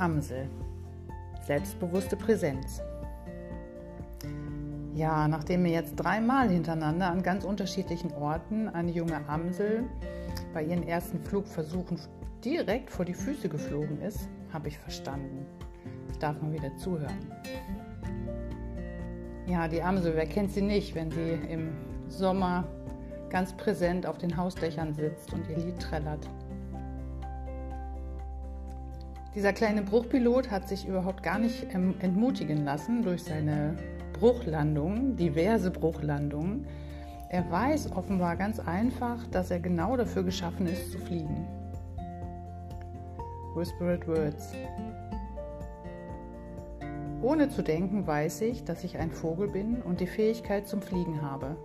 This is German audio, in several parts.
Amsel. Selbstbewusste Präsenz. Ja, nachdem mir jetzt dreimal hintereinander an ganz unterschiedlichen Orten eine junge Amsel bei ihren ersten Flugversuchen direkt vor die Füße geflogen ist, habe ich verstanden. Ich darf mal wieder zuhören. Ja, die Amsel, wer kennt sie nicht, wenn sie im Sommer ganz präsent auf den Hausdächern sitzt und ihr Lied trällert. Dieser kleine Bruchpilot hat sich überhaupt gar nicht entmutigen lassen durch seine Bruchlandungen, diverse Bruchlandungen. Er weiß offenbar ganz einfach, dass er genau dafür geschaffen ist zu fliegen. Whispered Words. Ohne zu denken weiß ich, dass ich ein Vogel bin und die Fähigkeit zum Fliegen habe.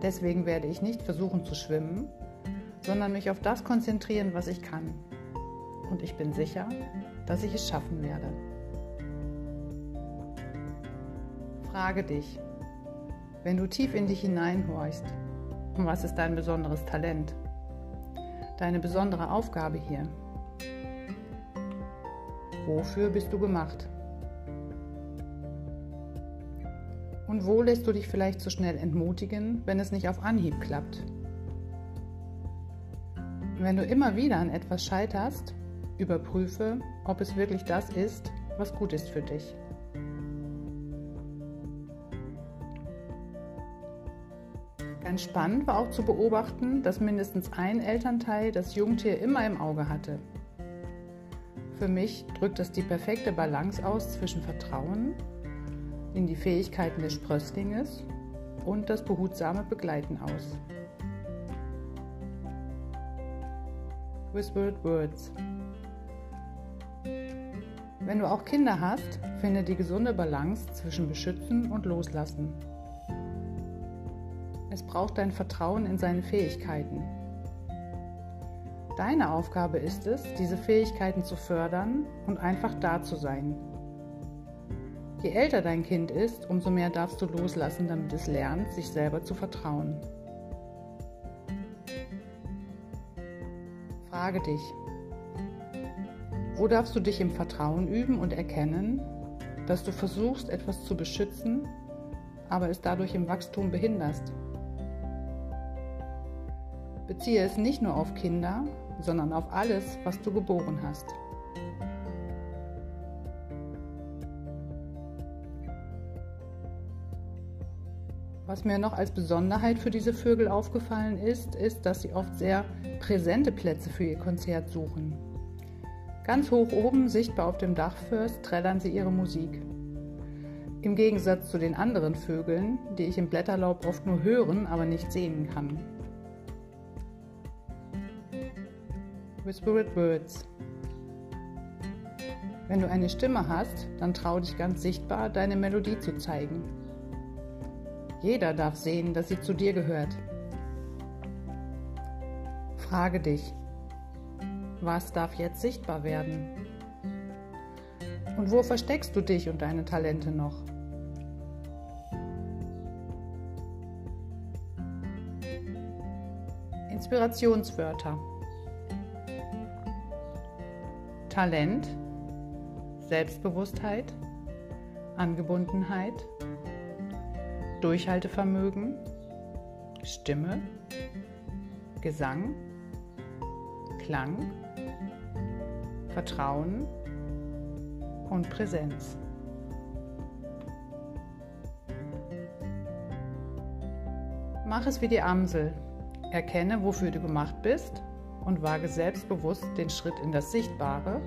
Deswegen werde ich nicht versuchen zu schwimmen, sondern mich auf das konzentrieren, was ich kann und ich bin sicher, dass ich es schaffen werde. Frage dich, wenn du tief in dich hineinhorchst, was ist dein besonderes Talent? Deine besondere Aufgabe hier? Wofür bist du gemacht? Und wo lässt du dich vielleicht so schnell entmutigen, wenn es nicht auf Anhieb klappt? Wenn du immer wieder an etwas scheiterst, Überprüfe, ob es wirklich das ist, was gut ist für dich. Ganz spannend war auch zu beobachten, dass mindestens ein Elternteil das Jungtier immer im Auge hatte. Für mich drückt das die perfekte Balance aus zwischen Vertrauen in die Fähigkeiten des Sprösslinges und das behutsame Begleiten aus. Whispered Words wenn du auch Kinder hast, finde die gesunde Balance zwischen Beschützen und Loslassen. Es braucht dein Vertrauen in seine Fähigkeiten. Deine Aufgabe ist es, diese Fähigkeiten zu fördern und einfach da zu sein. Je älter dein Kind ist, umso mehr darfst du loslassen, damit es lernt, sich selber zu vertrauen. Frage dich, wo darfst du dich im Vertrauen üben und erkennen, dass du versuchst, etwas zu beschützen, aber es dadurch im Wachstum behinderst? Beziehe es nicht nur auf Kinder, sondern auf alles, was du geboren hast. Was mir noch als Besonderheit für diese Vögel aufgefallen ist, ist, dass sie oft sehr präsente Plätze für ihr Konzert suchen. Ganz hoch oben, sichtbar auf dem Dachfirst, trällern sie ihre Musik. Im Gegensatz zu den anderen Vögeln, die ich im Blätterlaub oft nur hören, aber nicht sehen kann. Whispered Words. Wenn du eine Stimme hast, dann trau dich ganz sichtbar, deine Melodie zu zeigen. Jeder darf sehen, dass sie zu dir gehört. Frage dich, was darf jetzt sichtbar werden? Und wo versteckst du dich und deine Talente noch? Inspirationswörter. Talent, Selbstbewusstheit, Angebundenheit, Durchhaltevermögen, Stimme, Gesang, Klang, Vertrauen und Präsenz. Mach es wie die Amsel. Erkenne, wofür du gemacht bist und wage selbstbewusst den Schritt in das Sichtbare.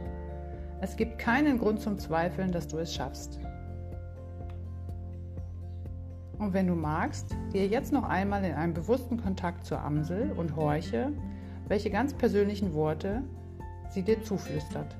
Es gibt keinen Grund zum Zweifeln, dass du es schaffst. Und wenn du magst, gehe jetzt noch einmal in einen bewussten Kontakt zur Amsel und horche, welche ganz persönlichen Worte sie dir zuflüstert.